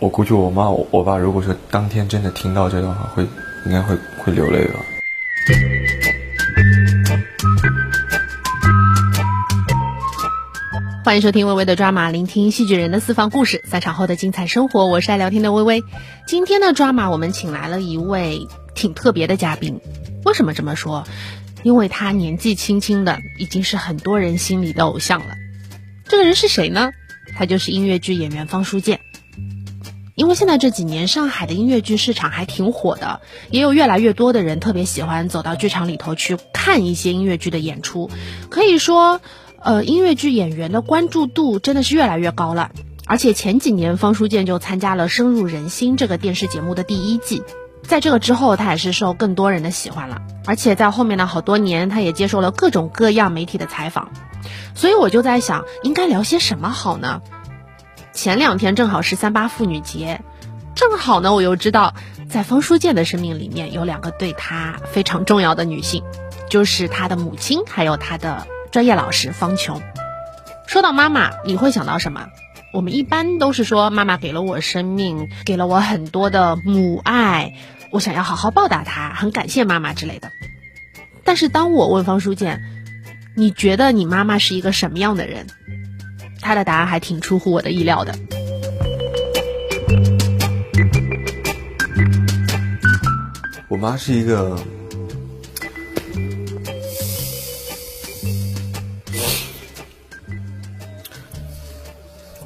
我估计我妈我我爸如果说当天真的听到这段话，会应该会会流泪吧。欢迎收听微微的抓马，聆听戏剧人的私房故事，散场后的精彩生活。我是爱聊天的微微。今天的抓马，我们请来了一位挺特别的嘉宾。为什么这么说？因为他年纪轻轻的，已经是很多人心里的偶像了。这个人是谁呢？他就是音乐剧演员方书建。因为现在这几年上海的音乐剧市场还挺火的，也有越来越多的人特别喜欢走到剧场里头去看一些音乐剧的演出。可以说。呃，音乐剧演员的关注度真的是越来越高了，而且前几年方书建就参加了《深入人心》这个电视节目的第一季，在这个之后，他也是受更多人的喜欢了，而且在后面的好多年，他也接受了各种各样媒体的采访，所以我就在想，应该聊些什么好呢？前两天正好是三八妇女节，正好呢，我又知道，在方书建的生命里面有两个对他非常重要的女性，就是他的母亲，还有他的。专业老师方琼，说到妈妈，你会想到什么？我们一般都是说妈妈给了我生命，给了我很多的母爱，我想要好好报答她，很感谢妈妈之类的。但是当我问方书建，你觉得你妈妈是一个什么样的人？他的答案还挺出乎我的意料的。我妈是一个。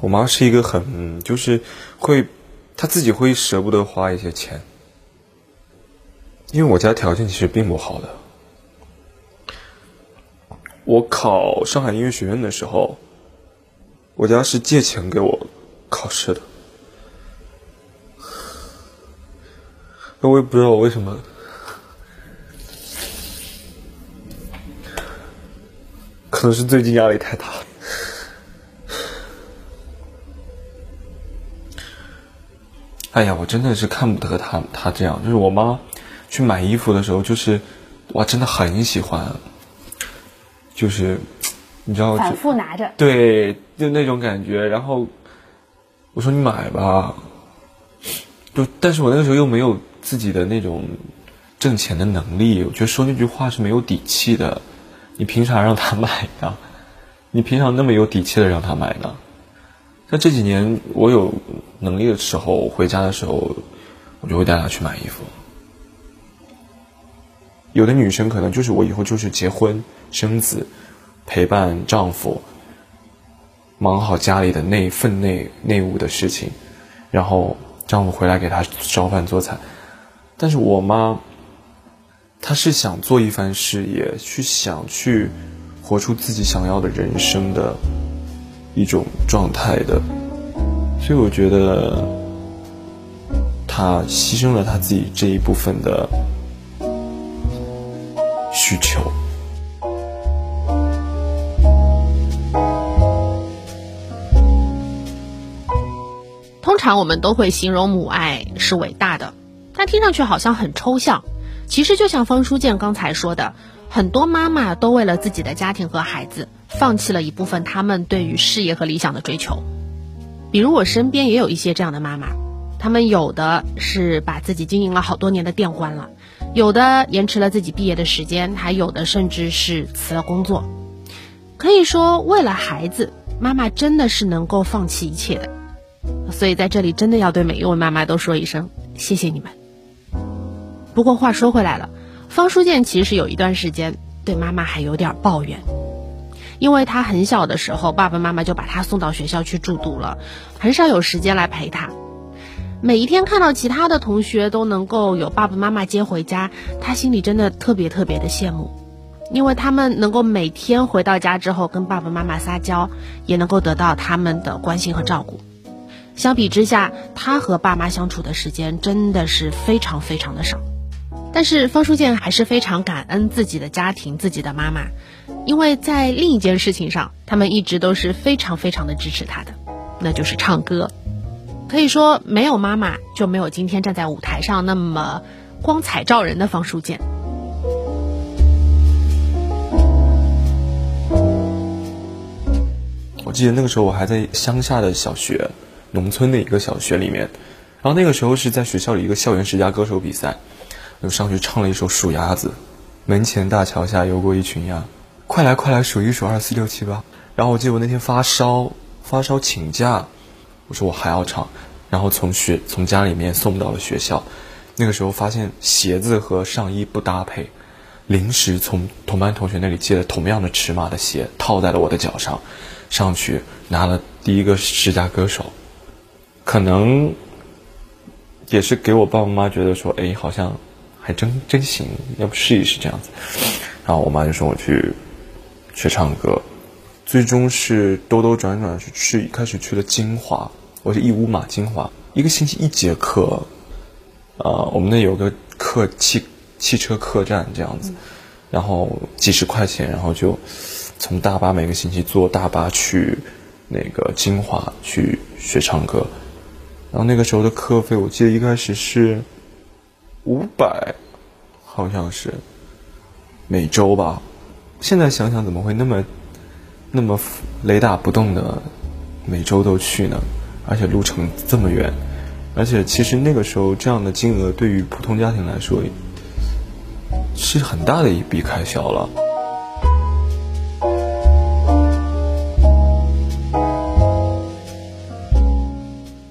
我妈是一个很就是会，她自己会舍不得花一些钱，因为我家条件其实并不好的。我考上海音乐学院的时候，我家是借钱给我考试的，那我也不知道我为什么，可能是最近压力太大。哎呀，我真的是看不得他，他这样。就是我妈去买衣服的时候，就是哇，真的很喜欢，就是你知道，反复拿着，对，就那种感觉。然后我说你买吧，就但是我那个时候又没有自己的那种挣钱的能力，我觉得说那句话是没有底气的。你凭啥让他买呢？你平常那么有底气的让他买呢？像这几年我有能力的时候，回家的时候，我就会带他去买衣服。有的女生可能就是我以后就是结婚生子，陪伴丈夫，忙好家里的内分内内务的事情，然后丈夫回来给她烧饭做菜。但是我妈，她是想做一番事业，去想去活出自己想要的人生的。一种状态的，所以我觉得他牺牲了他自己这一部分的需求。常我们都会形容母爱是伟大的，但听上去好像很抽象。其实就像方书建刚才说的，很多妈妈都为了自己的家庭和孩子。放弃了一部分他们对于事业和理想的追求，比如我身边也有一些这样的妈妈，他们有的是把自己经营了好多年的店关了，有的延迟了自己毕业的时间，还有的甚至是辞了工作。可以说，为了孩子，妈妈真的是能够放弃一切的。所以在这里，真的要对每一位妈妈都说一声谢谢你们。不过话说回来了，方书建其实有一段时间对妈妈还有点抱怨。因为他很小的时候，爸爸妈妈就把他送到学校去住读了，很少有时间来陪他。每一天看到其他的同学都能够有爸爸妈妈接回家，他心里真的特别特别的羡慕，因为他们能够每天回到家之后跟爸爸妈妈撒娇，也能够得到他们的关心和照顾。相比之下，他和爸妈相处的时间真的是非常非常的少。但是方书建还是非常感恩自己的家庭，自己的妈妈。因为在另一件事情上，他们一直都是非常非常的支持他的，那就是唱歌。可以说，没有妈妈，就没有今天站在舞台上那么光彩照人的方书建。我记得那个时候我还在乡下的小学，农村的一个小学里面，然后那个时候是在学校里一个校园十佳歌手比赛，就上去唱了一首《数鸭子》，门前大桥下游过一群鸭，快来快来数一数二四六七八。然后我记得我那天发烧，发烧请假，我说我还要唱，然后从学从家里面送到了学校，那个时候发现鞋子和上衣不搭配。临时从同班同学那里借了同样的尺码的鞋，套在了我的脚上，上去拿了第一个十佳歌手，可能也是给我爸爸妈妈觉得说，哎，好像还真真行，要不试一试这样子。然后我妈就说我去学唱歌，最终是兜兜转转是去开始去了金华，我是义乌嘛，金华一个星期一节课，呃，我们那有个客汽。汽车客栈这样子，然后几十块钱，然后就从大巴每个星期坐大巴去那个金华去学唱歌，然后那个时候的课费我记得一开始是五百，好像是每周吧。现在想想怎么会那么那么雷打不动的每周都去呢？而且路程这么远，而且其实那个时候这样的金额对于普通家庭来说。是很大的一笔开销了。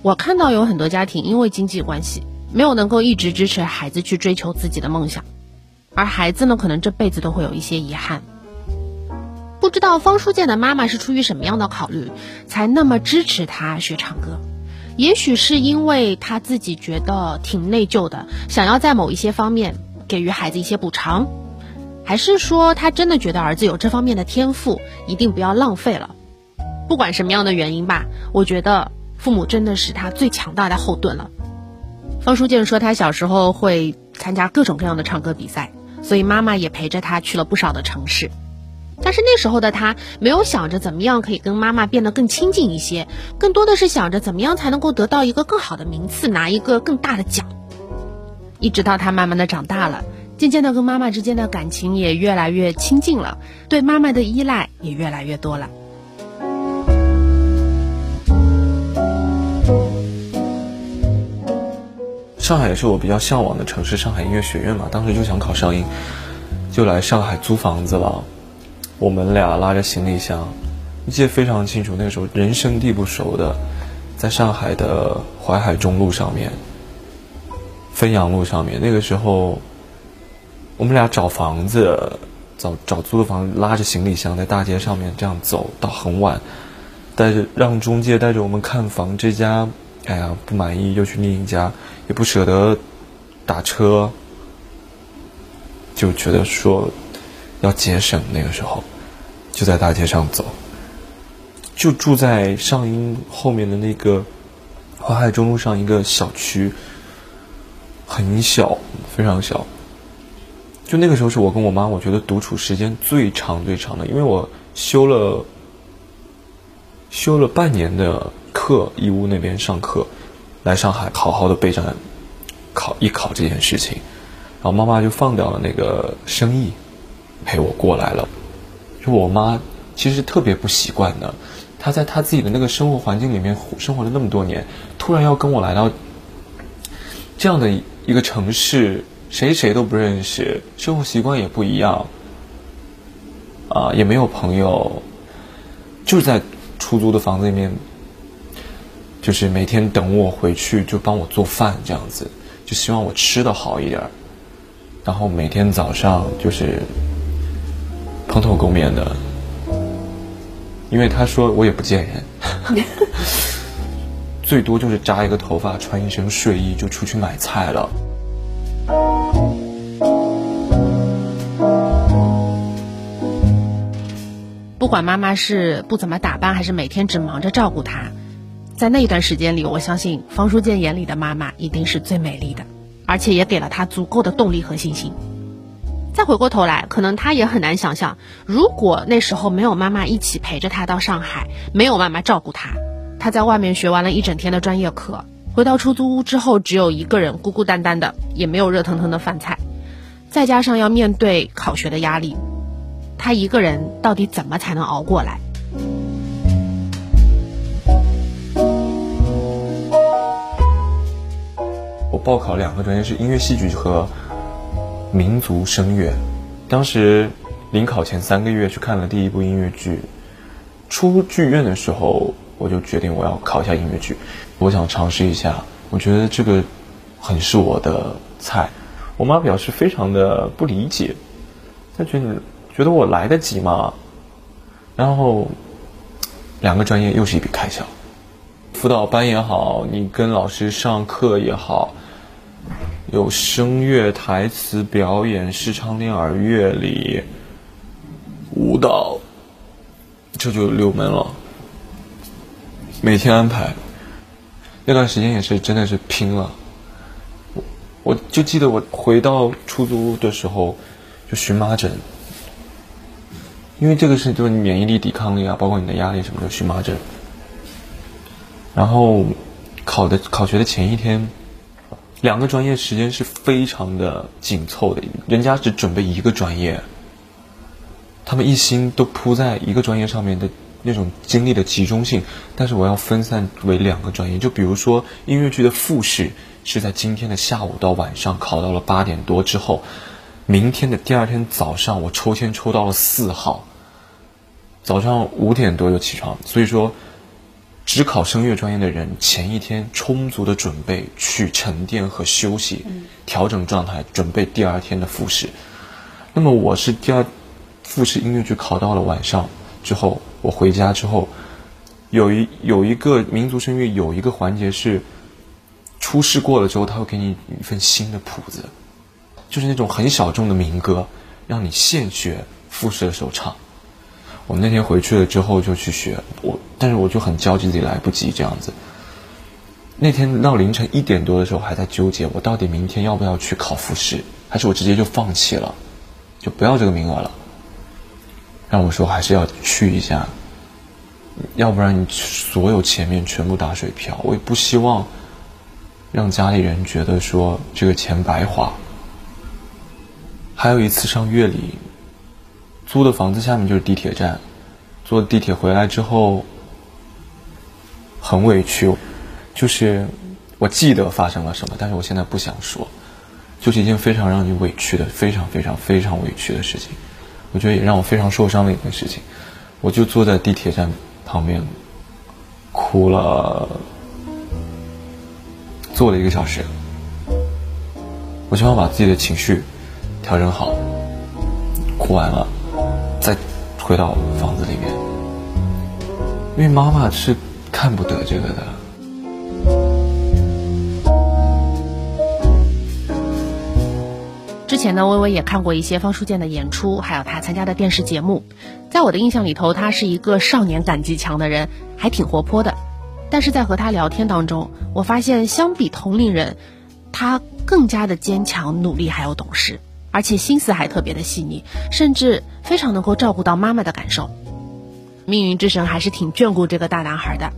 我看到有很多家庭因为经济关系，没有能够一直支持孩子去追求自己的梦想，而孩子呢，可能这辈子都会有一些遗憾。不知道方书建的妈妈是出于什么样的考虑，才那么支持他学唱歌？也许是因为他自己觉得挺内疚的，想要在某一些方面。给予孩子一些补偿，还是说他真的觉得儿子有这方面的天赋，一定不要浪费了。不管什么样的原因吧，我觉得父母真的是他最强大的后盾了。方书建说，他小时候会参加各种各样的唱歌比赛，所以妈妈也陪着他去了不少的城市。但是那时候的他没有想着怎么样可以跟妈妈变得更亲近一些，更多的是想着怎么样才能够得到一个更好的名次，拿一个更大的奖。一直到他慢慢的长大了，渐渐的跟妈妈之间的感情也越来越亲近了，对妈妈的依赖也越来越多了。上海也是我比较向往的城市，上海音乐学院嘛，当时就想考上音，就来上海租房子了。我们俩拉着行李箱，记得非常清楚，那个时候人生地不熟的，在上海的淮海中路上面。汾阳路上面，那个时候，我们俩找房子，找找租的房子，拉着行李箱在大街上面这样走到很晚，带着让中介带着我们看房，这家，哎呀不满意，又去另一家，也不舍得打车，就觉得说要节省，那个时候就在大街上走，就住在上音后面的那个淮海中路上一个小区。很小，非常小。就那个时候是我跟我妈，我觉得独处时间最长最长的，因为我修了修了半年的课，义乌那边上课，来上海好好的备战考艺考这件事情，然后妈妈就放掉了那个生意，陪我过来了。就我妈其实特别不习惯的，她在她自己的那个生活环境里面生活了那么多年，突然要跟我来到这样的。一个城市，谁谁都不认识，生活习惯也不一样，啊，也没有朋友，就是在出租的房子里面，就是每天等我回去就帮我做饭这样子，就希望我吃的好一点，然后每天早上就是蓬头垢面的，因为他说我也不见人。最多就是扎一个头发，穿一身睡衣就出去买菜了。不管妈妈是不怎么打扮，还是每天只忙着照顾他，在那一段时间里，我相信方书建眼里的妈妈一定是最美丽的，而且也给了他足够的动力和信心。再回过头来，可能他也很难想象，如果那时候没有妈妈一起陪着他到上海，没有妈妈照顾他。他在外面学完了一整天的专业课，回到出租屋之后，只有一个人孤孤单单的，也没有热腾腾的饭菜，再加上要面对考学的压力，他一个人到底怎么才能熬过来？我报考两个专业，是音乐戏剧和民族声乐。当时临考前三个月去看了第一部音乐剧，出剧院的时候我就决定我要考一下音乐剧，我想尝试一下，我觉得这个很是我的菜。我妈表示非常的不理解，她觉得觉得我来得及吗？然后两个专业又是一笔开销。辅导班也好，你跟老师上课也好，有声乐、台词、表演、视唱练耳、乐理、舞蹈，这就六门了。每天安排，那段时间也是真的是拼了。我我就记得我回到出租屋的时候，就荨麻疹，因为这个是就是免疫力、抵抗力啊，包括你的压力什么的，荨麻疹。然后考的考学的前一天，两个专业时间是非常的紧凑的，人家只准备一个专业，他们一心都扑在一个专业上面的那种精力的集中性，但是我要分散为两个专业，就比如说音乐剧的复试是在今天的下午到晚上考到了八点多之后，明天的第二天早上我抽签抽到了四号，早上五点多就起床，所以说。只考声乐专业的人，前一天充足的准备去沉淀和休息，调整状态，准备第二天的复试。那么我是第二复试音乐剧考到了晚上之后，我回家之后，有一有一个民族声乐有一个环节是初试过了之后，他会给你一份新的谱子，就是那种很小众的民歌，让你现学复试的时候唱。我那天回去了之后就去学我，但是我就很焦急自己来不及这样子。那天到凌晨一点多的时候还在纠结，我到底明天要不要去考复试，还是我直接就放弃了，就不要这个名额了。让我说还是要去一下，要不然你所有前面全部打水漂，我也不希望让家里人觉得说这个钱白花。还有一次上乐理。租的房子下面就是地铁站，坐地铁回来之后很委屈，就是我记得发生了什么，但是我现在不想说，就是一件非常让你委屈的、非常非常非常委屈的事情，我觉得也让我非常受伤的一件事情，我就坐在地铁站旁边哭了，坐了一个小时，我希望把自己的情绪调整好，哭完了。再回到房子里面，因为妈妈是看不得这个的。之前呢，微微也看过一些方书建的演出，还有他参加的电视节目。在我的印象里头，他是一个少年感极强的人，还挺活泼的。但是在和他聊天当中，我发现相比同龄人，他更加的坚强、努力，还有懂事。而且心思还特别的细腻，甚至非常能够照顾到妈妈的感受。命运之神还是挺眷顾这个大男孩的，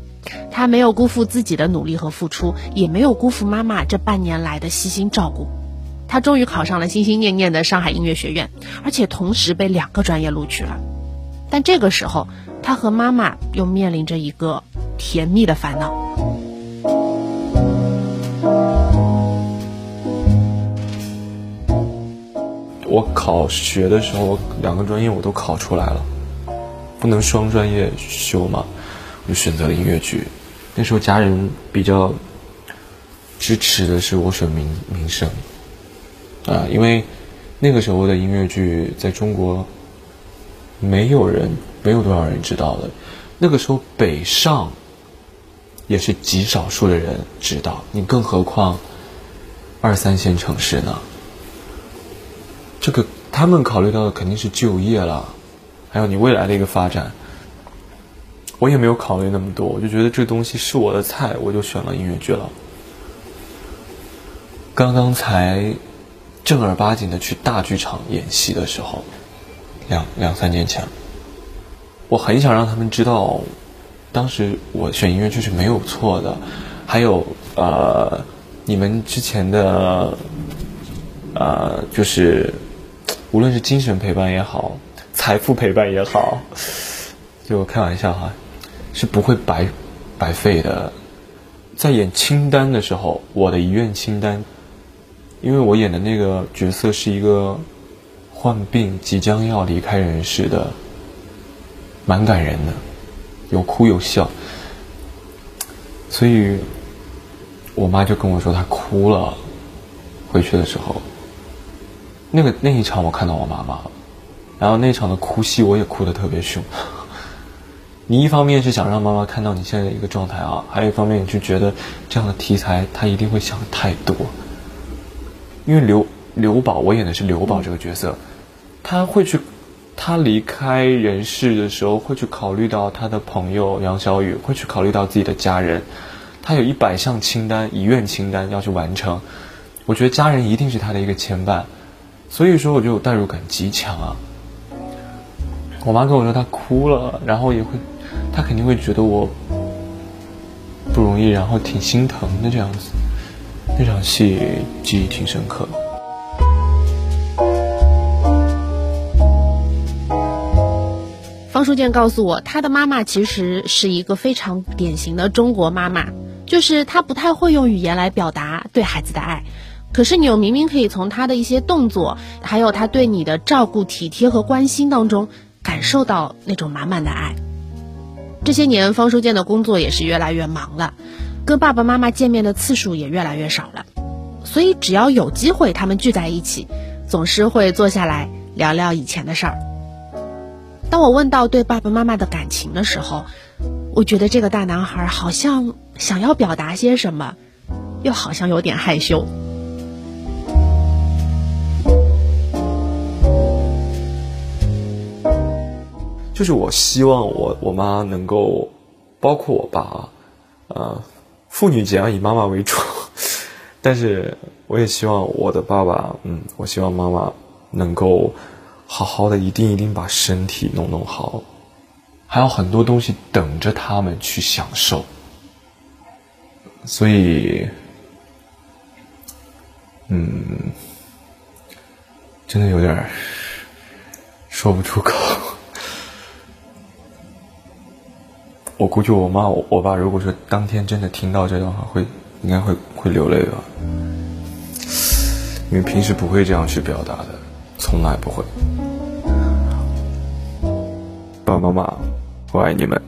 他没有辜负自己的努力和付出，也没有辜负妈妈这半年来的悉心照顾。他终于考上了心心念念的上海音乐学院，而且同时被两个专业录取了。但这个时候，他和妈妈又面临着一个甜蜜的烦恼。我考学的时候，我两个专业我都考出来了，不能双专业修嘛，我就选择了音乐剧。那时候家人比较支持的是我选民民生，啊，因为那个时候的音乐剧在中国没有人，没有多少人知道的。那个时候北上也是极少数的人知道，你更何况二三线城市呢？这个他们考虑到的肯定是就业了，还有你未来的一个发展。我也没有考虑那么多，我就觉得这东西是我的菜，我就选了音乐剧了。刚刚才正儿八经的去大剧场演戏的时候，两两三年前，我很想让他们知道，当时我选音乐剧是没有错的。还有呃，你们之前的呃，就是。无论是精神陪伴也好，财富陪伴也好，就开玩笑哈，是不会白白费的。在演清单的时候，我的遗愿清单因为我演的那个角色是一个患病即将要离开人世的，蛮感人的，有哭有笑，所以我妈就跟我说她哭了，回去的时候，那个那一场我看到我妈妈了，然后那场的哭戏我也哭得特别凶。你一方面是想让妈妈看到你现在的一个状态啊，还有一方面你就觉得这样的题材她一定会想太多。因为刘刘宝，我演的是刘宝这个角色，他会去，他离开人世的时候会去考虑到他的朋友杨小雨，会去考虑到自己的家人，他有一百项清单遗愿清单要去完成，我觉得家人一定是他的一个牵绊，所以说我就代入感极强啊。我妈跟我说她哭了，然后也会。她肯定会觉得我不容易，然后挺心疼的这样子。那场戏记忆挺深刻。方书建告诉我，他的妈妈其实是一个非常典型的中国妈妈，就是她不太会用语言来表达对孩子的爱，可是你又明明可以从他的一些动作，还有他对你的照顾、体贴和关心当中，感受到那种满满的爱。这些年，方书建的工作也是越来越忙了，跟爸爸妈妈见面的次数也越来越少了。所以，只要有机会，他们聚在一起，总是会坐下来聊聊以前的事儿。当我问到对爸爸妈妈的感情的时候，我觉得这个大男孩好像想要表达些什么，又好像有点害羞。就是我希望我我妈能够，包括我爸啊，呃，妇女节要以妈妈为主，但是我也希望我的爸爸，嗯，我希望妈妈能够好好的，一定一定把身体弄弄好，还有很多东西等着他们去享受，所以，嗯，真的有点说不出口。我估计我妈我爸如果说当天真的听到这段话，会应该会会流泪吧，因为平时不会这样去表达的，从来不会。爸爸妈妈，我爱你们。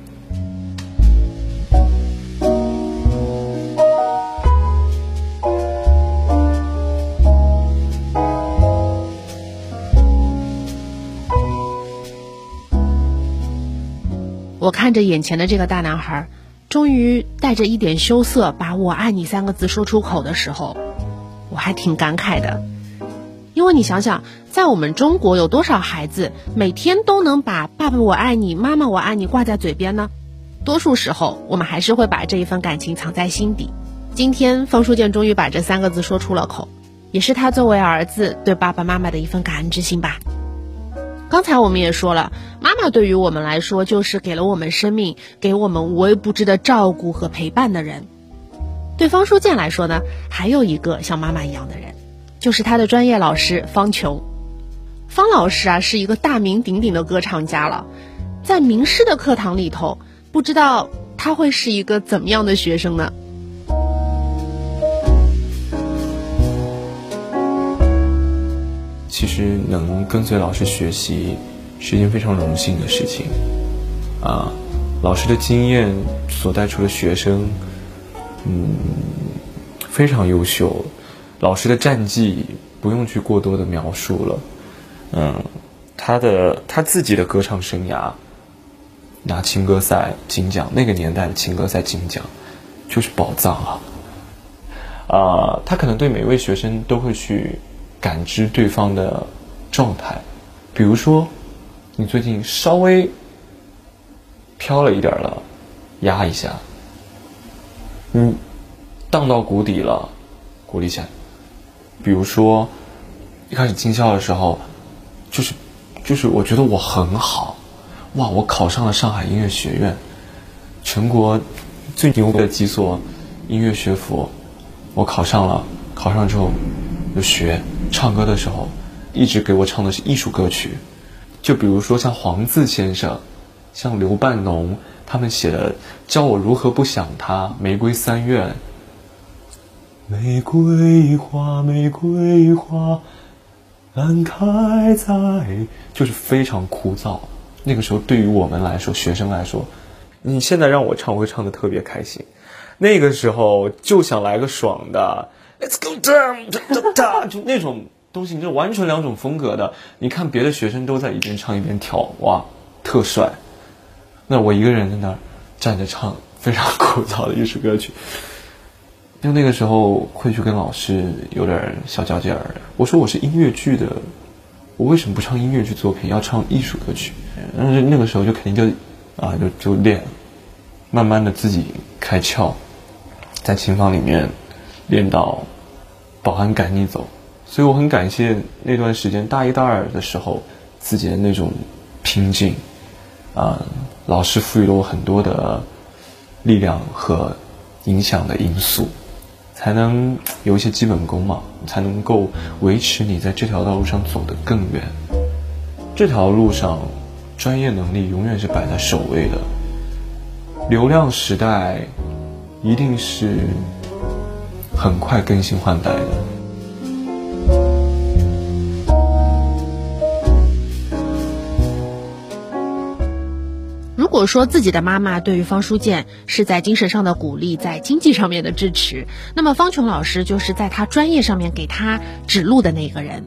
看着眼前的这个大男孩，终于带着一点羞涩把我爱你三个字说出口的时候，我还挺感慨的。因为你想想，在我们中国有多少孩子每天都能把“爸爸我爱你，妈妈我爱你”挂在嘴边呢？多数时候，我们还是会把这一份感情藏在心底。今天，方书建终于把这三个字说出了口，也是他作为儿子对爸爸妈妈的一份感恩之心吧。刚才我们也说了，妈妈对于我们来说就是给了我们生命、给我们无微不至的照顾和陪伴的人。对方书建来说呢，还有一个像妈妈一样的人，就是他的专业老师方琼。方老师啊，是一个大名鼎鼎的歌唱家了，在名师的课堂里头，不知道他会是一个怎么样的学生呢？其实能跟随老师学习是一件非常荣幸的事情，啊，老师的经验所带出的学生，嗯，非常优秀。老师的战绩不用去过多的描述了，嗯，他的他自己的歌唱生涯，拿青歌赛金奖，那个年代的青歌赛金奖就是宝藏啊，啊，他可能对每位学生都会去。感知对方的状态，比如说，你最近稍微飘了一点了，压一下，嗯，荡到谷底了，鼓励一下。比如说，一开始进校的时候，就是就是我觉得我很好，哇，我考上了上海音乐学院，全国最牛的几所音乐学府，我考上了，考上之后就学。唱歌的时候，一直给我唱的是艺术歌曲，就比如说像黄自先生，像刘半农他们写的《教我如何不想他》《玫瑰三月》，玫瑰花，玫瑰花，烂开在，就是非常枯燥。那个时候对于我们来说，学生来说，你现在让我唱，我会唱的特别开心。那个时候就想来个爽的，Let's go down，就那种东西，你就完全两种风格的。你看别的学生都在一边唱一边跳，哇，特帅。那我一个人在那儿站着唱，非常枯燥的一首歌曲。就那个时候会去跟老师有点小较劲儿，我说我是音乐剧的，我为什么不唱音乐剧作品，要唱艺术歌曲？但是那个时候就肯定就啊就就练，慢慢的自己开窍。在琴房里面练到保安赶你走，所以我很感谢那段时间大一大二的时候自己的那种拼劲，啊，老师赋予了我很多的力量和影响的因素，才能有一些基本功嘛，才能够维持你在这条道路上走得更远。这条路上，专业能力永远是摆在首位的，流量时代。一定是很快更新换代的。如果说自己的妈妈对于方书建是在精神上的鼓励，在经济上面的支持，那么方琼老师就是在他专业上面给他指路的那个人。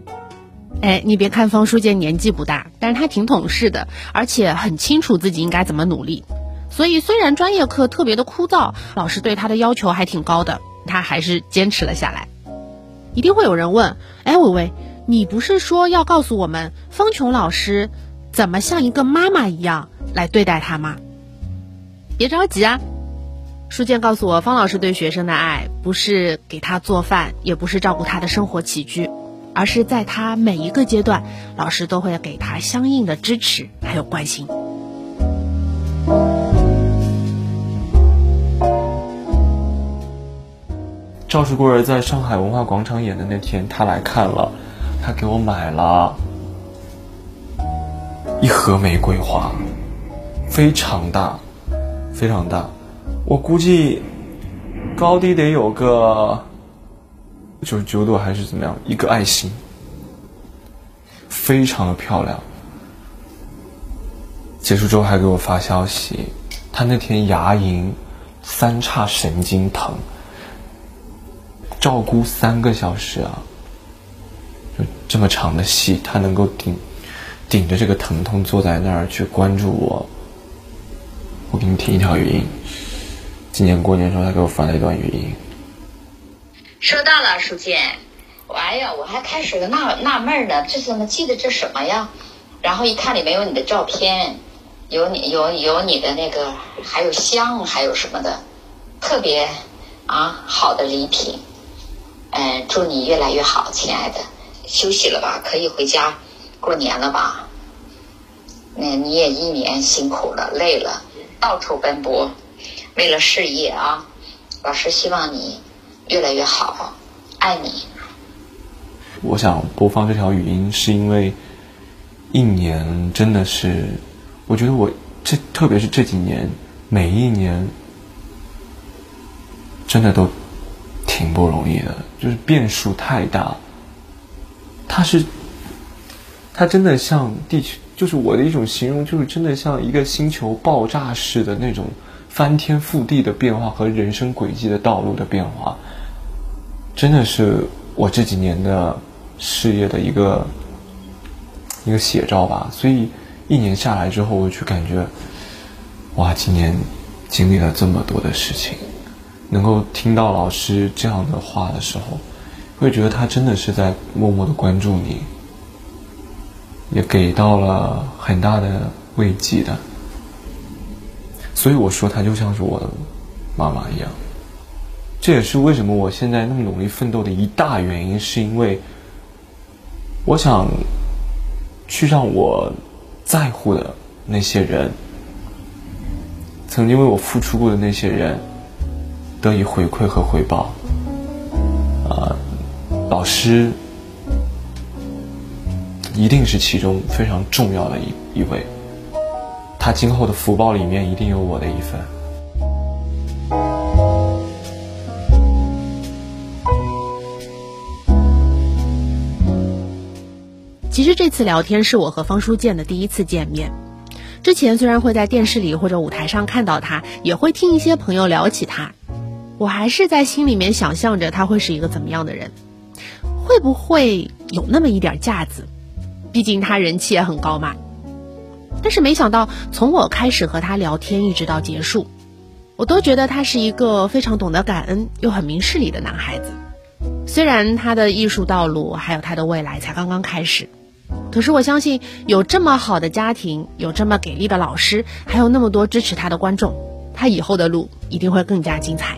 哎，你别看方书建年纪不大，但是他挺懂事的，而且很清楚自己应该怎么努力。所以，虽然专业课特别的枯燥，老师对他的要求还挺高的，他还是坚持了下来。一定会有人问：哎，伟伟，你不是说要告诉我们方琼老师怎么像一个妈妈一样来对待他吗？别着急啊，书建告诉我，方老师对学生的爱不是给他做饭，也不是照顾他的生活起居，而是在他每一个阶段，老师都会给他相应的支持还有关心。赵氏孤儿在上海文化广场演的那天，他来看了，他给我买了一盒玫瑰花，非常大，非常大，我估计高低得有个九九朵还是怎么样，一个爱心，非常的漂亮。结束之后还给我发消息，他那天牙龈三叉神经疼。照顾三个小时啊，就这么长的戏，他能够顶顶着这个疼痛坐在那儿去关注我。我给你听一条语音，今年过年时候他给我发了一段语音。收到了，书建。哎呀，我还开始纳纳闷呢，这怎么记得这什么呀？然后一看里面有你的照片，有你有有你的那个，还有香，还有什么的，特别啊好的礼品。嗯，祝你越来越好，亲爱的。休息了吧，可以回家过年了吧？那你也一年辛苦了，累了，到处奔波，为了事业啊。老师希望你越来越好，爱你。我想播放这条语音，是因为一年真的是，我觉得我这特别是这几年，每一年真的都。挺不容易的，就是变数太大。它是，它真的像地球，就是我的一种形容，就是真的像一个星球爆炸式的那种翻天覆地的变化和人生轨迹的道路的变化，真的是我这几年的事业的一个一个写照吧。所以一年下来之后，我就感觉，哇，今年经历了这么多的事情。能够听到老师这样的话的时候，会觉得他真的是在默默的关注你，也给到了很大的慰藉的。所以我说他就像是我的妈妈一样。这也是为什么我现在那么努力奋斗的一大原因，是因为我想去让我在乎的那些人，曾经为我付出过的那些人。得以回馈和回报。啊老师一定是其中非常重要的一一位。他今后的福报里面一定有我的一份。其实这次聊天是我和方书建的第一次见面。之前虽然会在电视里或者舞台上看到他也会听一些朋友聊起他我还是在心里面想象着他会是一个怎么样的人，会不会有那么一点架子？毕竟他人气也很高嘛。但是没想到，从我开始和他聊天一直到结束，我都觉得他是一个非常懂得感恩又很明事理的男孩子。虽然他的艺术道路还有他的未来才刚刚开始，可是我相信有这么好的家庭，有这么给力的老师，还有那么多支持他的观众，他以后的路一定会更加精彩。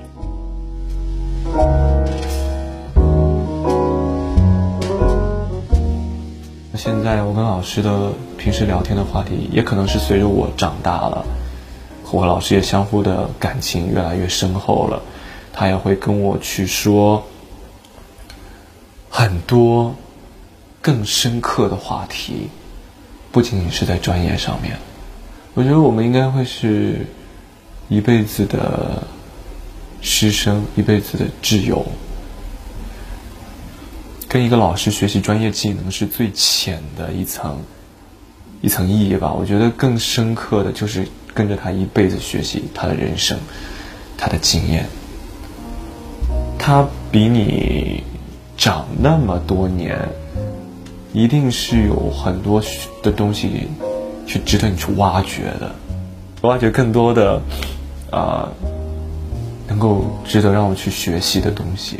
那现在我跟老师的平时聊天的话题，也可能是随着我长大了，我和老师也相互的感情越来越深厚了，他也会跟我去说。很多更深刻的话题，不仅仅是在专业上面。我觉得我们应该会是一辈子的师生，一辈子的挚友。跟一个老师学习专业技能是最浅的一层一层意义吧。我觉得更深刻的就是跟着他一辈子学习他的人生，他的经验。他比你。长那么多年，一定是有很多的东西，去值得你去挖掘的，挖掘更多的，啊，能够值得让我去学习的东西。